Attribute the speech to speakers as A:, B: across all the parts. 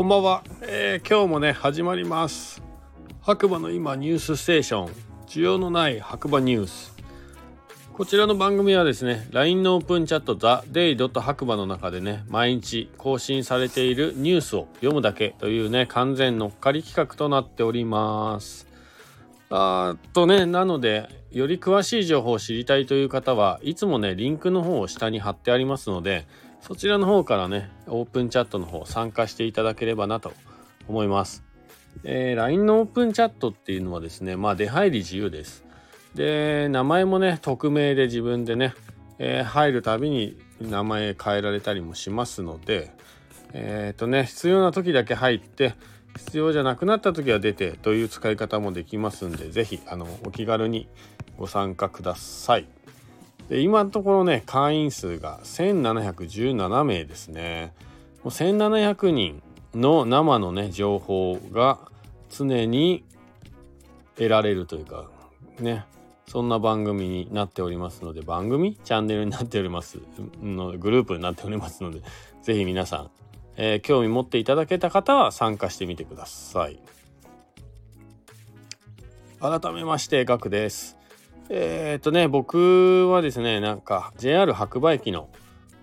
A: こんばんは、えー、今日もね始まります。白馬の今ニュースステーション。需要のない白馬ニュース。こちらの番組はですね LINE のオープンチャットザ・デイドット白馬の中でね毎日更新されているニュースを読むだけというね完全乗っかり企画となっております。あとねなのでより詳しい情報を知りたいという方はいつもねリンクの方を下に貼ってありますのでそちらの方からね、オープンチャットの方参加していただければなと思います。えー、LINE のオープンチャットっていうのはですね、まあ出入り自由です。で、名前もね、匿名で自分でね、えー、入るたびに名前変えられたりもしますので、えっ、とね、必要な時だけ入って、必要じゃなくなった時は出てという使い方もできますんで、是非、お気軽にご参加ください。で今のところね会員数が1717名ですねもう1700人の生のね情報が常に得られるというかねそんな番組になっておりますので番組？チャンネルになっておりますのグループになっておりますので是非皆さん、えー、興味持っていただけた方は参加してみてください。改めましてガクです。えー、っとね、僕はですね、なんか JR 白馬駅の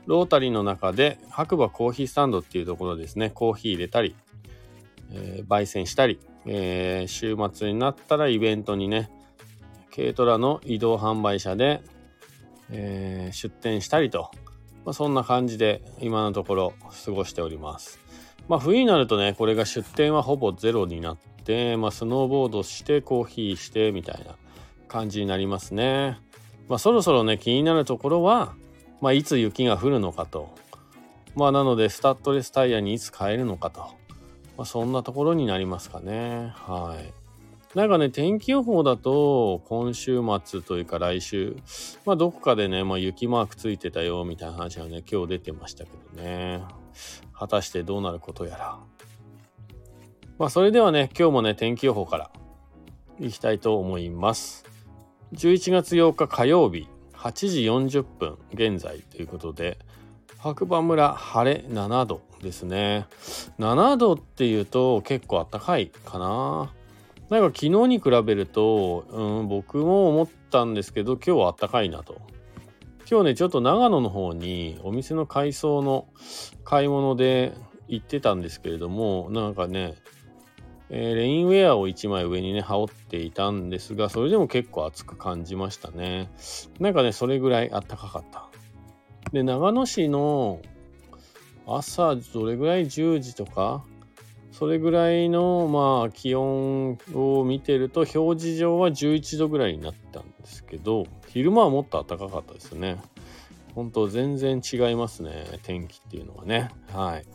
A: ロータリーの中で白馬コーヒースタンドっていうところですね、コーヒー入れたり、えー、焙煎したり、えー、週末になったらイベントにね、軽トラの移動販売車で、え、出店したりと、まあ、そんな感じで今のところ過ごしております。まあ冬になるとね、これが出店はほぼゼロになって、まあスノーボードしてコーヒーしてみたいな感じになりますね。まあ、そろそろね気になるところは、まあ、いつ雪が降るのかと。まあなのでスタッドレスタイヤにいつ変えるのかと。まあ、そんなところになりますかね。はい。なんかね、天気予報だと、今週末というか来週、まあどこかでね、まあ雪マークついてたよみたいな話がね、今日出てましたけどね。果たしてどうなることやら。まあそれではね、今日もね、天気予報からいきたいと思います。11月8日火曜日8時40分現在ということで白馬村晴れ7度ですね7度っていうと結構あったかいかななんか昨日に比べると、うん、僕も思ったんですけど今日はあったかいなと今日ねちょっと長野の方にお店の改装の買い物で行ってたんですけれどもなんかねえー、レインウェアを1枚上にね、羽織っていたんですが、それでも結構暑く感じましたね。なんかね、それぐらい暖かかった。で、長野市の朝どれぐらい？10時とか、それぐらいのまあ気温を見てると表示上は11度ぐらいになったんですけど、昼間はもっと暖かかったですね。本当全然違いますね、天気っていうのはね。はい。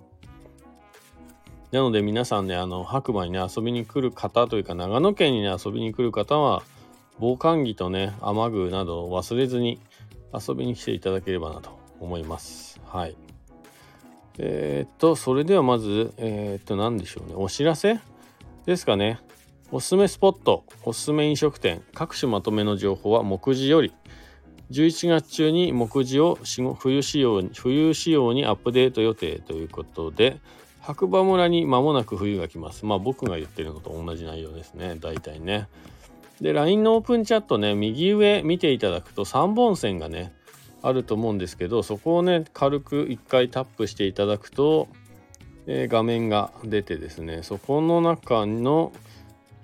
A: なので皆さんね、あの、白馬にね、遊びに来る方というか、長野県にね、遊びに来る方は、防寒着とね、雨具などを忘れずに遊びに来ていただければなと思います。はい。えー、っと、それではまず、えー、っと、何でしょうね。お知らせですかね。おすすめスポット、おすすめ飲食店、各種まとめの情報は目次より、11月中に目次を冬仕様冬仕様にアップデート予定ということで、白馬村に間もなく冬が来ます。まあ僕が言ってるのと同じ内容ですね。大体ね。で、LINE のオープンチャットね、右上見ていただくと3本線がね、あると思うんですけど、そこをね、軽く1回タップしていただくと、えー、画面が出てですね、そこの中の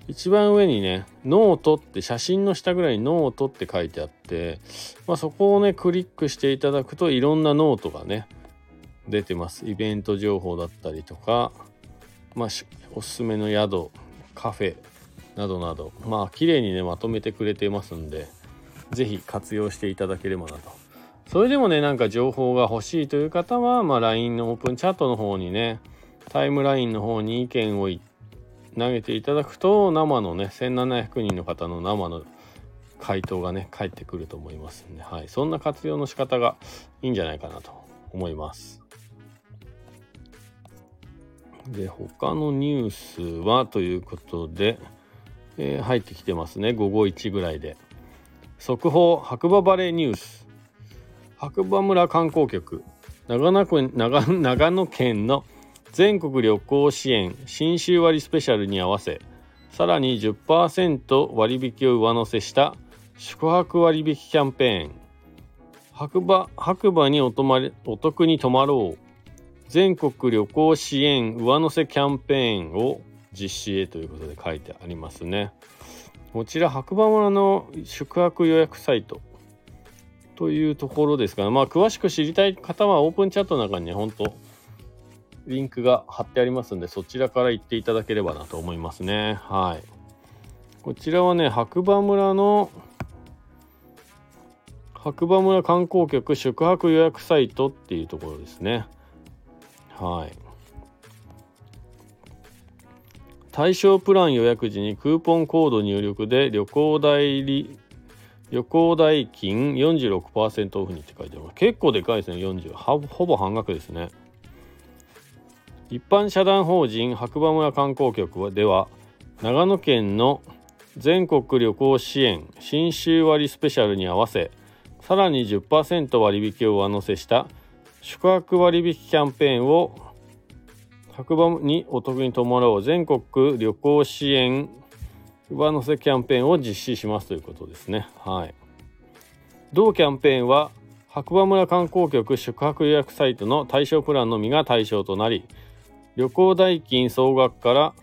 A: 一番上にね、ノートって写真の下ぐらいにノートって書いてあって、まあ、そこをね、クリックしていただくといろんなノートがね、出てます。イベント情報だったりとか、まあ、おすすめの宿、カフェなどなど、まあ、綺麗にね、まとめてくれてますんで、是非活用していただければなと。それでもね、なんか情報が欲しいという方は、まあ、LINE のオープンチャットの方にね、タイムラインの方に意見を投げていただくと、生のね、1700人の方の生の回答がね、返ってくると思いますんで、はい。そんな活用の仕方がいいんじゃないかなと思います。で、他のニュースはということで、えー、入ってきてますね。午後1ぐらいで。速報、白馬バレーニュース。白馬村観光局。長野県長長野県の全国旅行支援新州割スペシャルに合わせさらに10%割引を上乗せした宿泊割引キャンペーン。白馬白馬にお泊まりお得に泊まろう。全国旅行支援上乗せキャンペーンを実施へということで書いてありますね。こちら白馬村の宿泊予約サイト。というところですが、まあ詳しく知りたい方はオープンチャットの中にね本当リンクが貼ってありますんでそちらから行っていただければなと思いますね。はい。こちらはね白馬村の白馬村観光局宿泊予約サイトっていうところですね。はい。対象プラン予約時にクーポンコード入力で旅行代理旅行代金46%オフにって書いてあります結構でかいですね。40ほぼ半額ですね。一般社団法人白馬村観光局では長野県の全国旅行支援新州割スペシャルに合わせさらに10%割引を上乗せした宿泊割引キャンペーンを白馬にお得に泊まろう全国旅行支援上乗せキャンペーンを実施しますということですね。はい。同キャンペーンは白馬村観光局宿泊予約サイトの対象プランのみが対象となり旅行代金総額から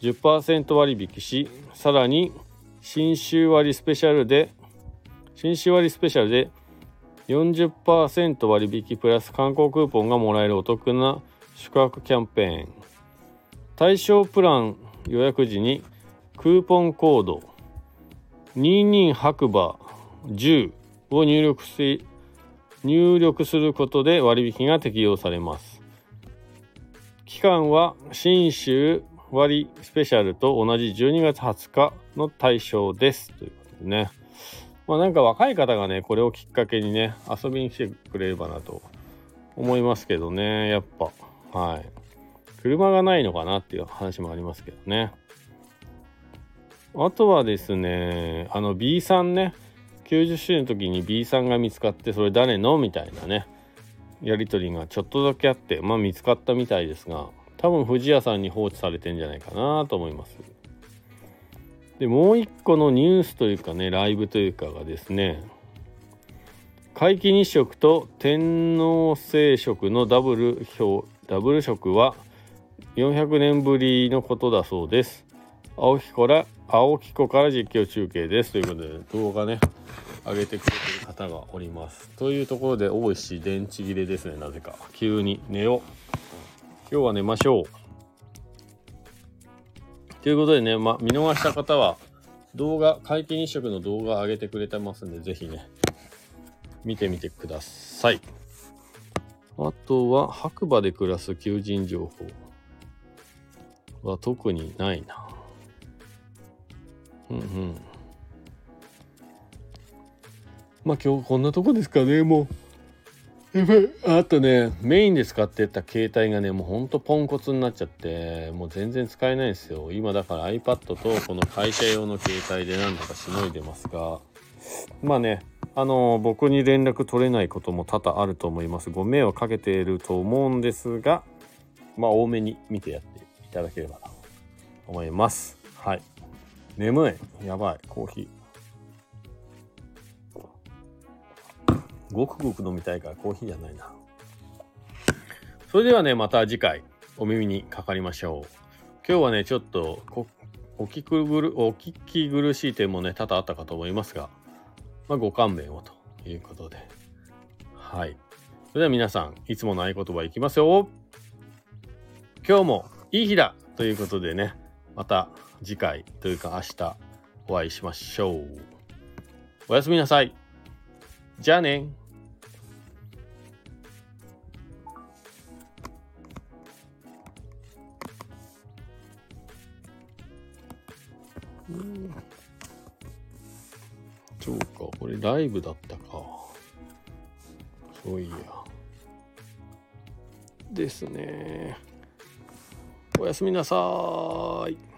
A: 10%割引しさらに新州割スペシャルで新州割スペシャルで40%割引プラス観光クーポンがもらえるお得な宿泊キャンペーン対象プラン予約時にクーポンコード22白馬10を入力し入力することで割引が適用されます。期間は新州割スペシャルと同じ12月20日の対象です。ということでね。まあなんか若い方がねこれをきっかけにね遊びに来てくれればなと思いますけどねやっぱ。はい。車がないのかなっていう話もありますけどね。あとはですねあの B さんね。90周年の時に B さんが見つかってそれ誰の？みたいなね。やり取りがちょっとだけあってまあ見つかったみたいですが多分藤屋さんに放置されてんじゃないかなと思います。でもう一個のニュースというかねライブというかがですね皆既日食と天王星食のダブル表ダブル食は400年ぶりのことだそうです。青木から青木湖から実況中継です。ということで動画ね上げてくれてる方がおります。というところで大石電池切れですね。なぜか。急に寝よう。今日は寝ましょう。ということでね、ま、見逃した方は動画皆既日食の動画上げてくれてますんで是非ね見てみてください。あとは白馬で暮らす求人情報は特にないな。うんまあ今日こんなとこですかねもう。やばいあとねメインで使ってた携帯がねもうほんとポンコツになっちゃってもう全然使えないんですよ。今だから iPad とこの会社用の携帯で何とかしのいでますが。まあねあの僕に連絡取れないことも多々あると思います。ご迷惑かけていると思うんですがまあ多めに見てやっていただければと思います。はい。眠い。やばい。コーヒー。ごくごく飲みたいからコーヒーじゃないな。それではね、また次回お耳にかかりましょう。今日はね、ちょっとお聞き苦お聞き苦しい点もね、多々あったかと思いますが、まあ、ご勘弁をということで。はい。それでは皆さん、いつもの合言葉いきますよ。今日もいい日だということでね、また次回というか明日お会いしましょう。おやすみなさい。じゃあね。そうか、これライブだったか。そういや。ですね。おやすみなさい。